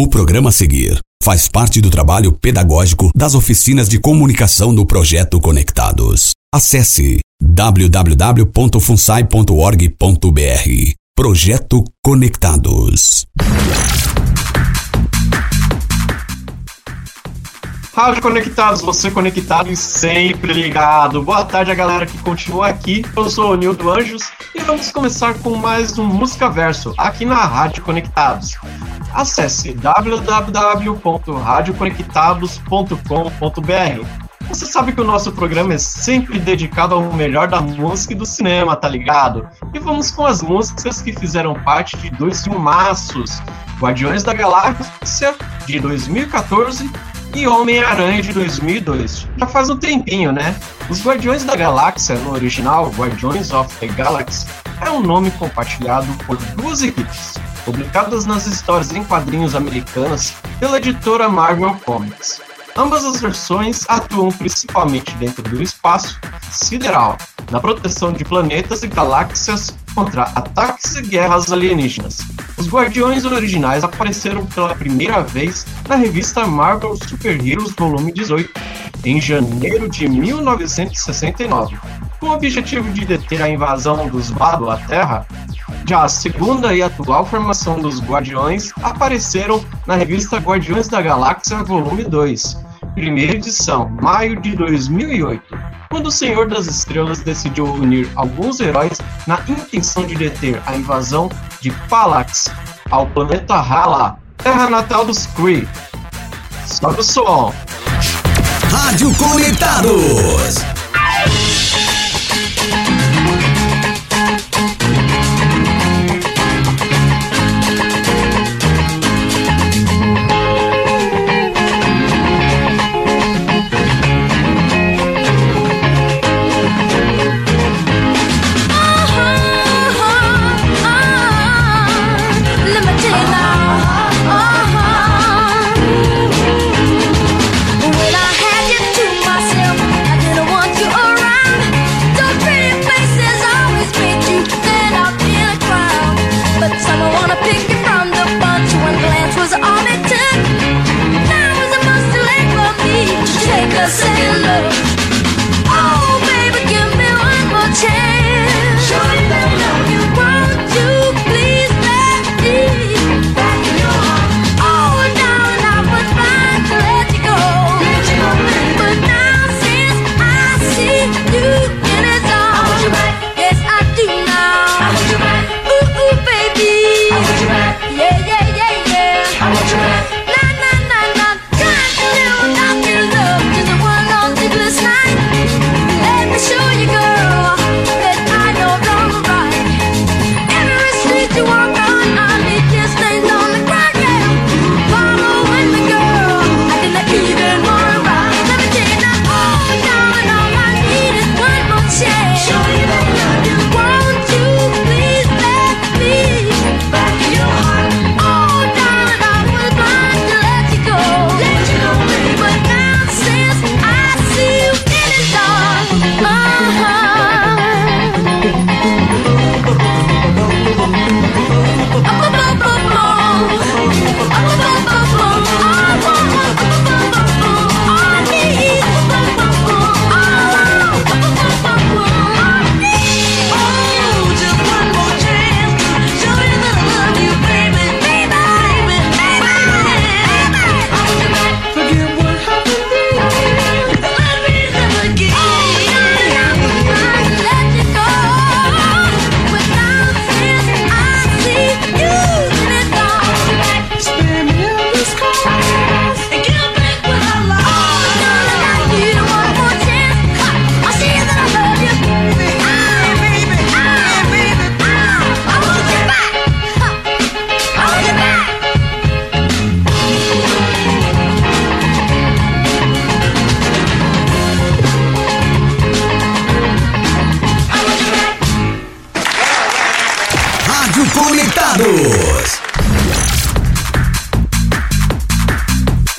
O programa a seguir faz parte do trabalho pedagógico das oficinas de comunicação do projeto Conectados. Acesse www.funsai.org.br. Projeto Conectados. Rádio Conectados, você conectado e sempre ligado. Boa tarde a galera que continua aqui. Eu sou o Nildo Anjos e vamos começar com mais um Música Verso aqui na Rádio Conectados. Acesse www.radioconectados.com.br. Você sabe que o nosso programa é sempre dedicado ao melhor da música e do cinema, tá ligado? E vamos com as músicas que fizeram parte de dois filmaços: Guardiões da Galáxia, de 2014 e Homem-Aranha de 2002. Já faz um tempinho, né? Os Guardiões da Galáxia, no original Guardiões of the Galaxy, é um nome compartilhado por duas equipes, publicadas nas histórias em quadrinhos americanas pela editora Marvel Comics. Ambas as versões atuam principalmente dentro do espaço sideral, na proteção de planetas e galáxias contra ataques e guerras alienígenas. Os Guardiões originais apareceram pela primeira vez na revista Marvel Super Heroes Volume 18, em janeiro de 1969. Com o objetivo de deter a invasão dos Vado à Terra, já a segunda e atual formação dos Guardiões apareceram na revista Guardiões da Galáxia Volume 2, primeira edição, maio de 2008, quando o Senhor das Estrelas decidiu unir alguns heróis na intenção de deter a invasão de Palax ao planeta Hala, terra natal dos Kree. Sobe o som! Rádio Conectados.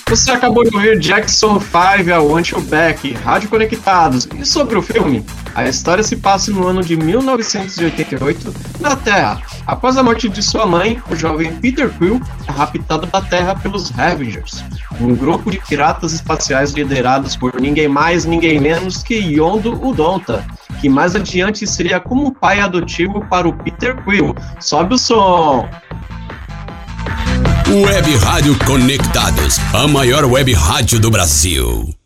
Você acabou de ouvir Jackson 5 ao Until Back, Rádio Conectados. E sobre o filme? A história se passa no ano de 1988 na Terra. Após a morte de sua mãe, o jovem Peter Quill é raptado da Terra pelos Ravengers, um grupo de piratas espaciais liderados por ninguém mais, ninguém menos que Yondo Udonta, que mais adiante seria como pai adotivo para o Peter Quill. Sobe o som! Web Rádio Conectados, a maior web rádio do Brasil.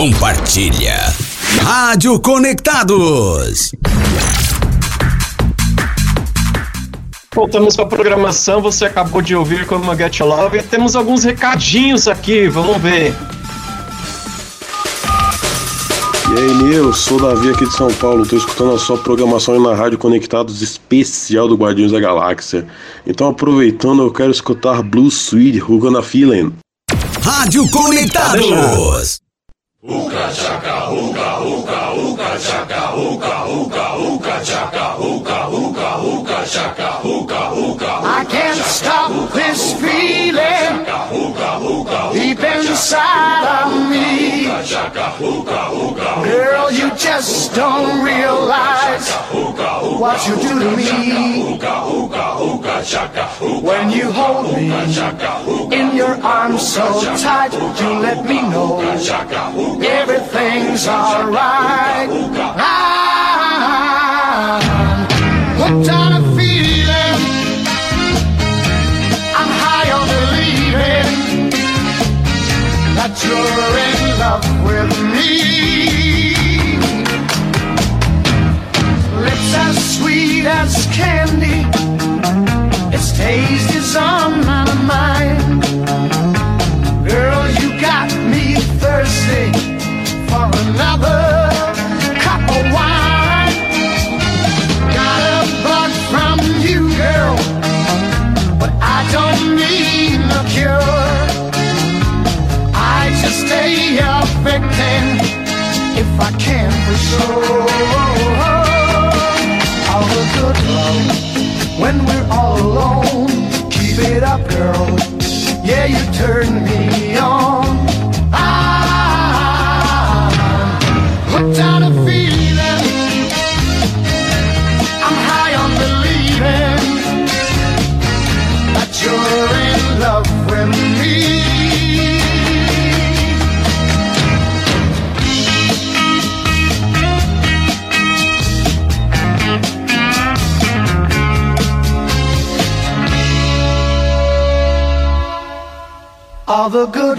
Compartilha. Rádio Conectados. Voltamos para a programação. Você acabou de ouvir como Get Love. Temos alguns recadinhos aqui. Vamos ver. E aí, Nil, sou o Davi aqui de São Paulo. Tô escutando a sua programação aí na Rádio Conectados especial do Guardiões da Galáxia. Então, aproveitando, eu quero escutar Blue Sweet, Who Gonna Feeling. Rádio Conectados. Uca chaca, uca, uca, uca chaca, uca, uca, uca chaca, uca, uca, uca chaca, uca, uca. I can't stop this feeling deep inside of me. Girl, you just don't realize what you do to me. When you hold me in your arms so tight, you let me know everything's alright. I'm hooked on a feeling. I'm high on believing that you're in love with me. Lips as sweet as candy. Its taste is on my mind. Girl, you got me thirsty for another cup of wine. Got a bug from you, girl, but I don't need no cure. I just stay a victim if I can for sure. All the good love when we're all alone. Keep it up, girl. Yeah, you turn me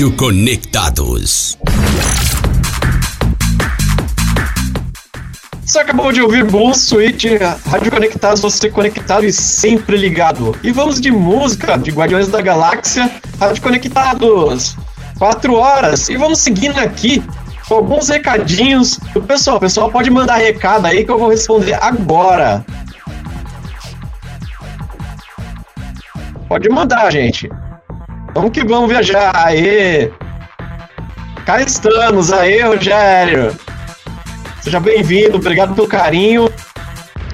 Rádio Conectados. Você acabou de ouvir Blue Switch, Rádio Conectados, você conectado e sempre ligado. E vamos de música de Guardiões da Galáxia, Rádio Conectados. Quatro horas. E vamos seguindo aqui com alguns recadinhos do pessoal. Pessoal pode mandar recado aí que eu vou responder agora. Pode mandar, gente. Vamos que vamos viajar. Aê! Cá estamos. Aê, Rogério. Seja bem-vindo, obrigado pelo carinho.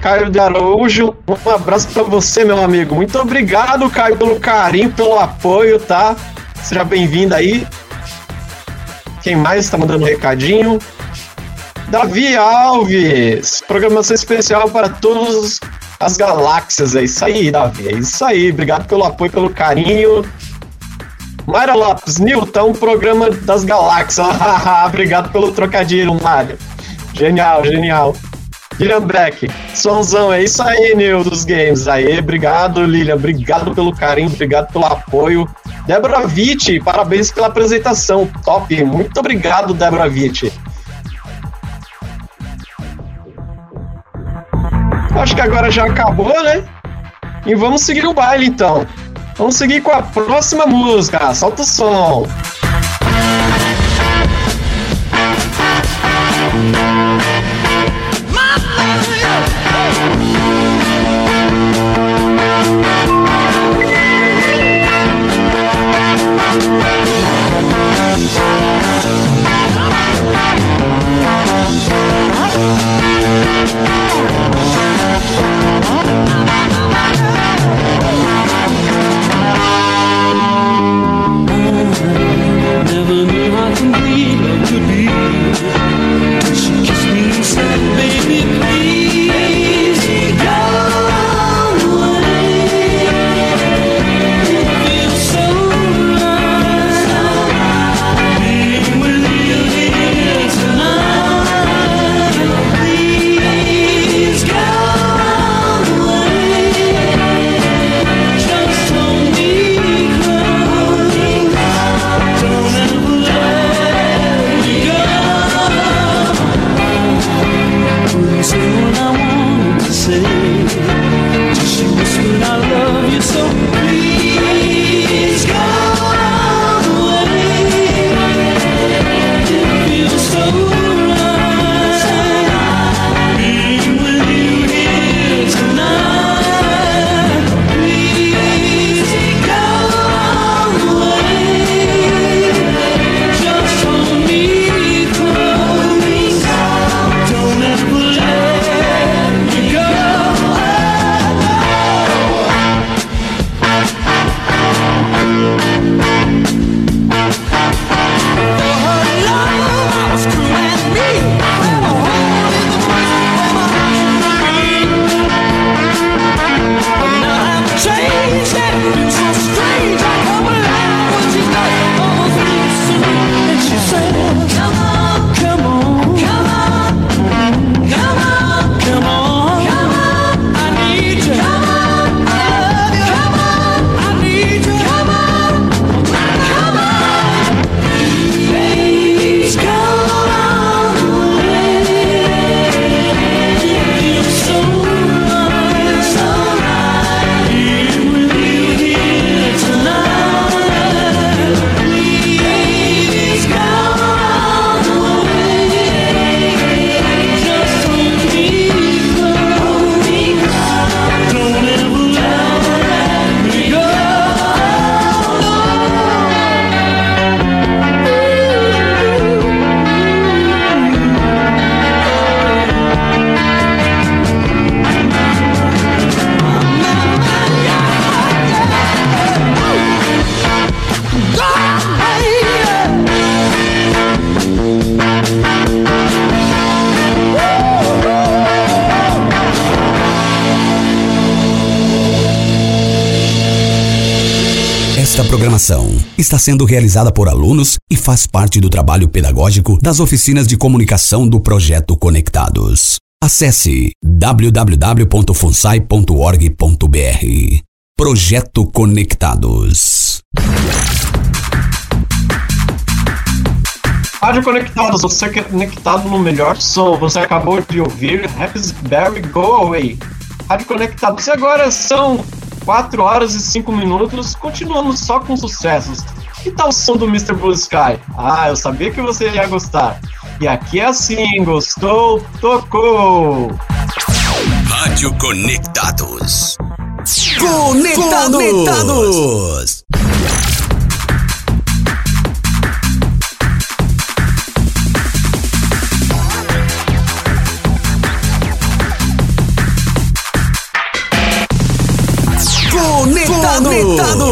Caio de Araújo, um abraço pra você, meu amigo. Muito obrigado, Caio, pelo carinho, pelo apoio, tá? Seja bem-vindo aí. Quem mais está mandando um recadinho? Davi Alves, programação especial para todas as galáxias. É isso aí, Davi. É isso aí. Obrigado pelo apoio, pelo carinho. Mayra Lopes, Newton, programa das galáxias. Obrigado pelo trocadilho, Mário. Genial, genial. Lilian Breck, sonzão, é isso aí, Nil dos Games. Aí, obrigado, Lilian, obrigado pelo carinho, obrigado pelo apoio. Débora Witt, parabéns pela apresentação, top. Muito obrigado, Débora Witt. Acho que agora já acabou, né? E vamos seguir o baile então. Vamos seguir com a próxima música. Solta o som. Está sendo realizada por alunos e faz parte do trabalho pedagógico das oficinas de comunicação do projeto Conectados. Acesse www.funsai.org.br. Projeto Conectados. Rádio Conectados, você conectado no melhor som. Você acabou de ouvir Raspberry Go Away. Rádio Conectados. E agora são 4 horas e 5 minutos. Continuamos só com sucessos. Que tal o som do Mr. Blue Sky? Ah, eu sabia que você ia gostar. E aqui é assim, gostou, tocou! Rádio Conectados. Conectados! Conectados. Conectados.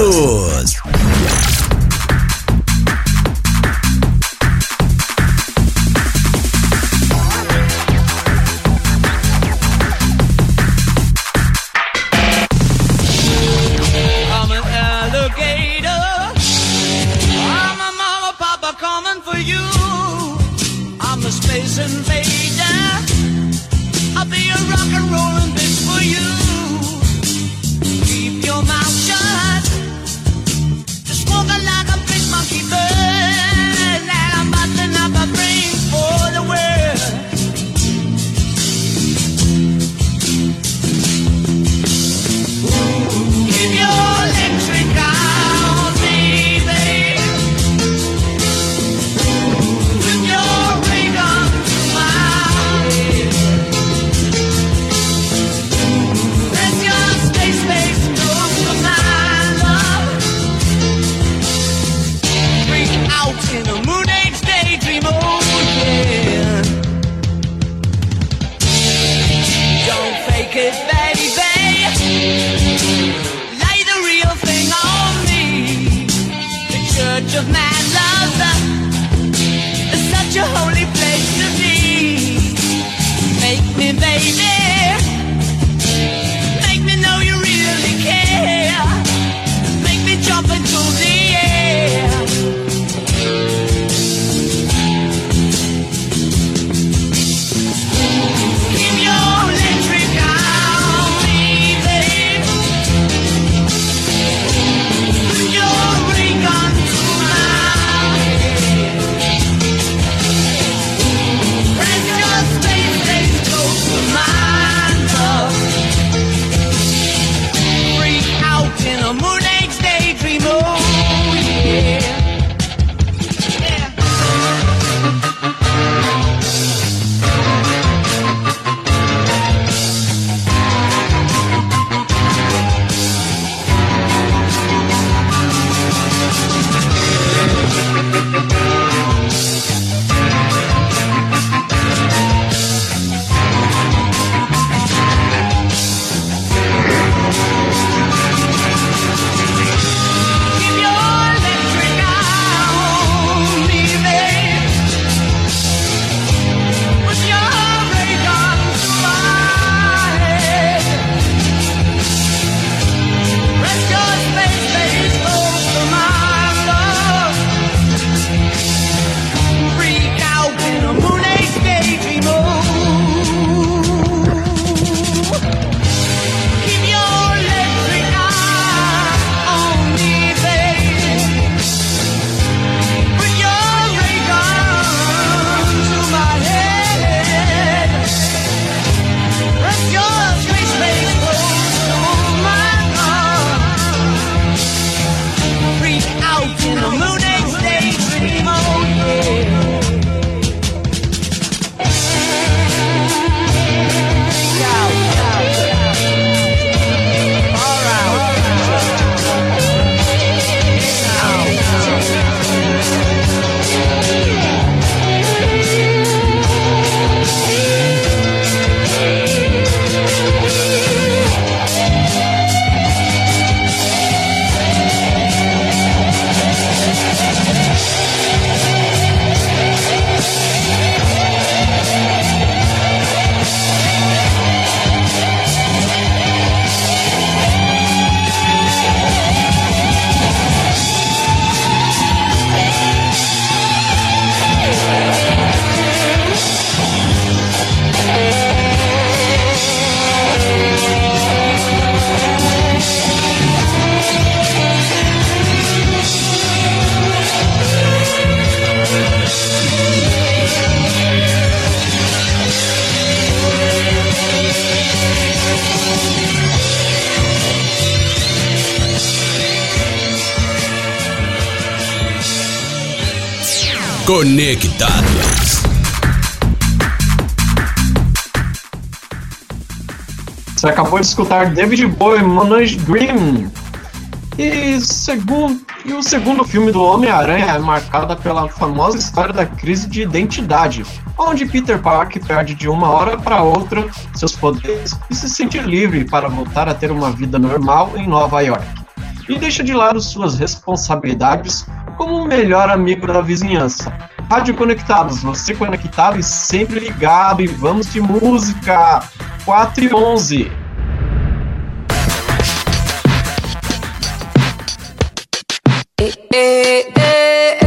Conectados. Você acabou de escutar David Bowie, Monoid Green. E, segundo, e o segundo filme do Homem-Aranha é marcado pela famosa história da crise de identidade, onde Peter Parker perde de uma hora para outra seus poderes e se sente livre para voltar a ter uma vida normal em Nova York. E deixa de lado suas responsabilidades como o melhor amigo da vizinhança. Rádio Conectados, você conectado e sempre ligado, e vamos de música! 4 e 11. Needless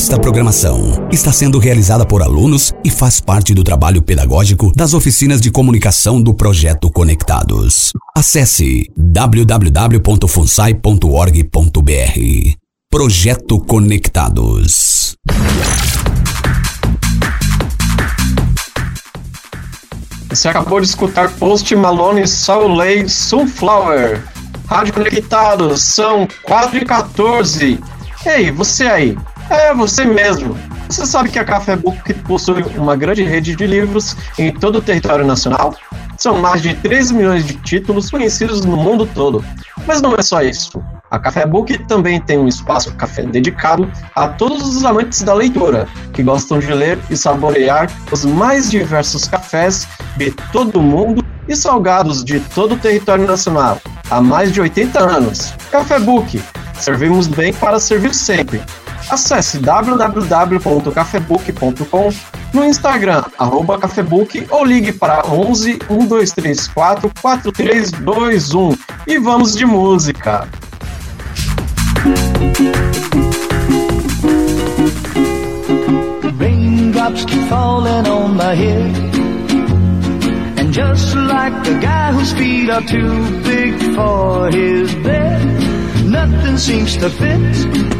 Esta programação está sendo realizada por alunos e faz parte do trabalho pedagógico das oficinas de comunicação do projeto Conectados. Acesse www.funsai.org.br. Projeto Conectados. Você acabou de escutar Post Malone Soul Sunflower. Rádio Conectados, são 4 e 14. Ei, você aí. É, você mesmo. Você sabe que a Café Book possui uma grande rede de livros em todo o território nacional? São mais de 13 milhões de títulos conhecidos no mundo todo. Mas não é só isso. A Café Book também tem um espaço café dedicado a todos os amantes da leitura, que gostam de ler e saborear os mais diversos cafés de todo o mundo e salgados de todo o território nacional, há mais de 80 anos. Café Book, servimos bem para servir sempre. Acesse www.cafebook.com no Instagram, arroba cafebook ou ligue para 11 1234 4321 e vamos de música. Raindrops keep falling on my head. And just like the guy whose feet are too big for his bed, nothing seems to fit.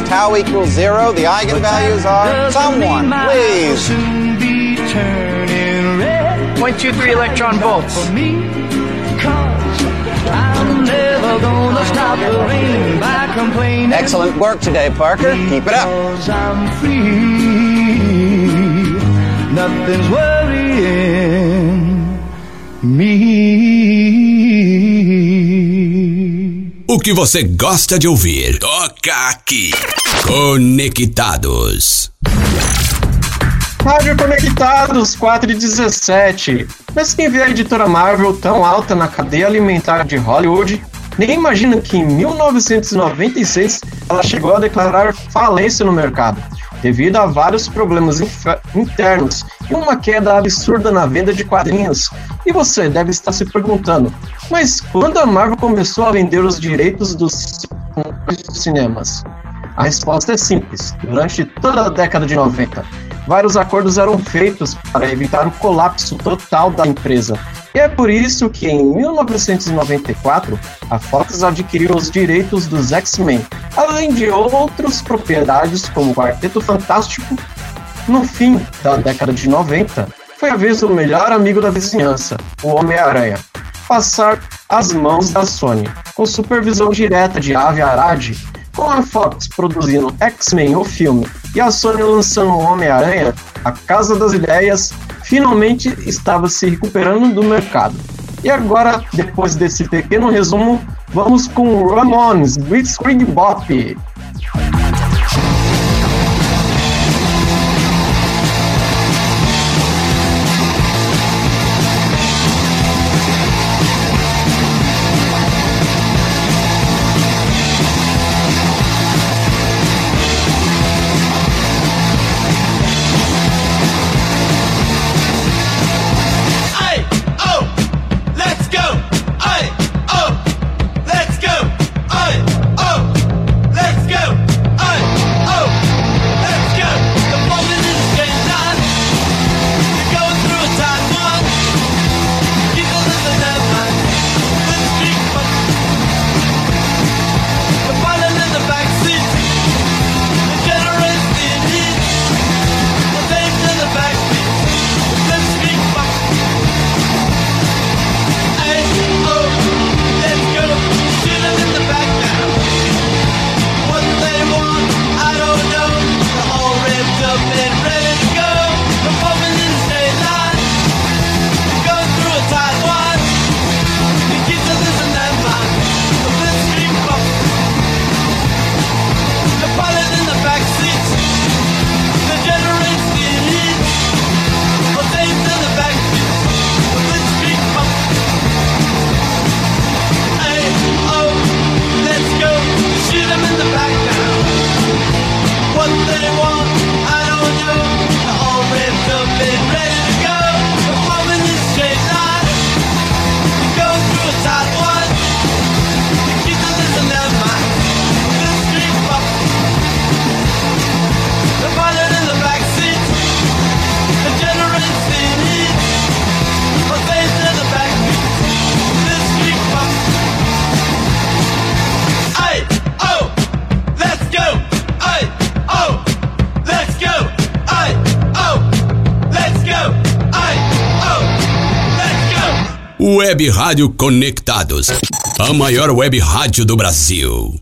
is tau equals zero, the eigenvalues are someone, please. Point two three electron volts. Excellent work today, Parker. Keep it up. Nothing's worrying me. O que você gosta de ouvir, toca aqui. Conectados. Rádio Conectados 4 e 17. Mas quem vê a editora Marvel tão alta na cadeia alimentar de Hollywood, nem imagina que em 1996 ela chegou a declarar falência no mercado, devido a vários problemas internos e uma queda absurda na venda de quadrinhos. E você deve estar se perguntando, mas quando a Marvel começou a vender os direitos dos cinemas? A resposta é simples. Durante toda a década de 90, vários acordos eram feitos para evitar o colapso total da empresa. E é por isso que em 1994, a Fox adquiriu os direitos dos X-Men, além de outras propriedades como o Quarteto Fantástico. No fim da década de 90, foi a vez do melhor amigo da vizinhança, o Homem-Aranha, passar as mãos da Sony, com supervisão direta de Avi Arad, com a Fox produzindo X-Men o filme e a Sony lançando Homem-Aranha, a Casa das Ideias finalmente estava se recuperando do mercado. E agora, depois desse pequeno resumo, vamos com Ramones Blitzkrieg Bop. What they want, Web Rádio Conectados. A maior web rádio do Brasil.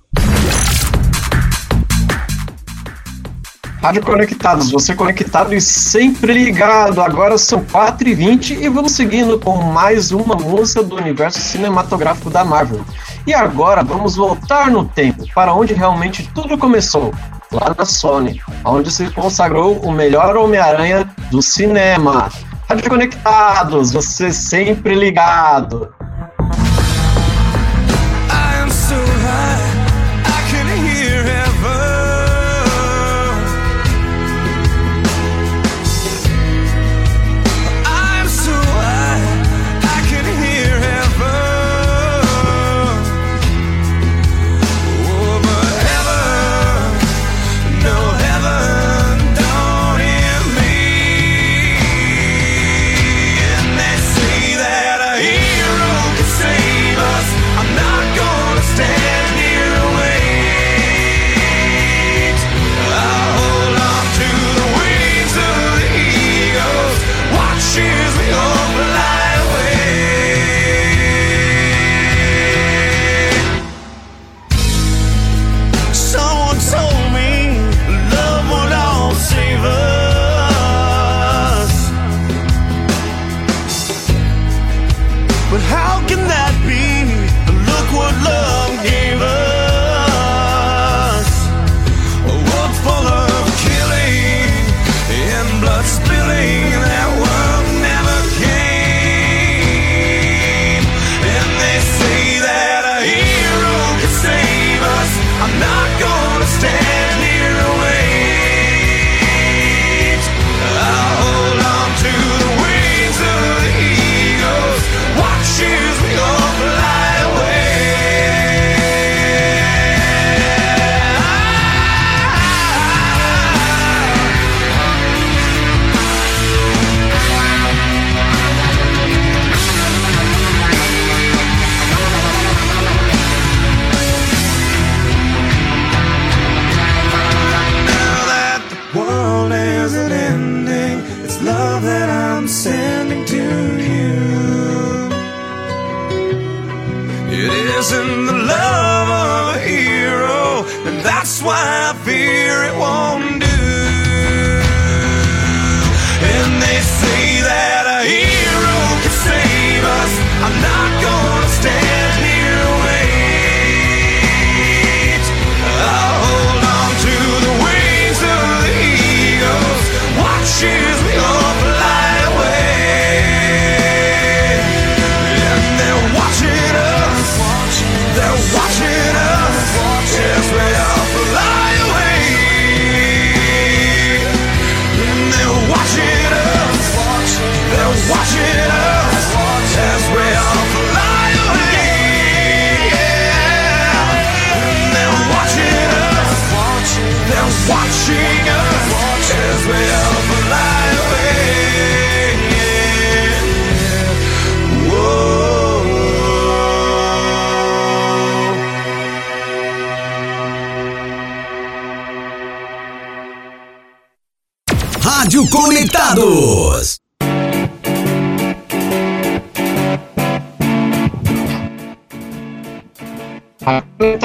Rádio Conectados, você conectado e sempre ligado. Agora são 4h20 e vamos seguindo com mais uma música do universo cinematográfico da Marvel. E agora vamos voltar no tempo, para onde realmente tudo começou. Lá na Sony, onde se consagrou o melhor Homem-Aranha do cinema. Rádio Conectados, você sempre ligado. me.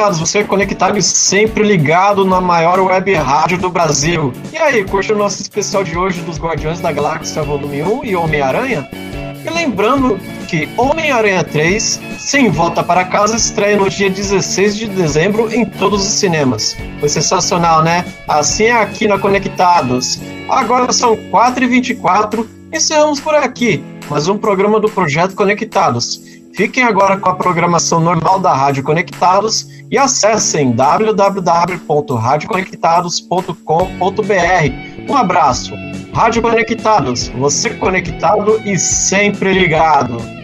Conectados, você conectado e sempre ligado na maior web rádio do Brasil. E aí, curte o nosso especial de hoje dos Guardiões da Galáxia Volume 1 e Homem-Aranha? E lembrando que Homem-Aranha 3, Sem Volta para Casa, estreia no dia 16 de dezembro em todos os cinemas. Foi sensacional, né? Assim é aqui na Conectados. Agora são 4h24, encerramos por aqui mais um programa do Projeto Conectados. Fiquem agora com a programação normal da Rádio Conectados e acessem www.radioconectados.com.br. Um abraço. Rádio Conectados, você conectado e sempre ligado.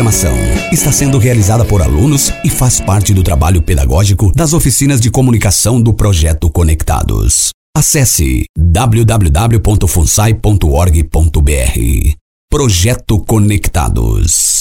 Programação está sendo realizada por alunos e faz parte do trabalho pedagógico das oficinas de comunicação do projeto Conectados. Acesse www.funsai.org.br. Projeto Conectados.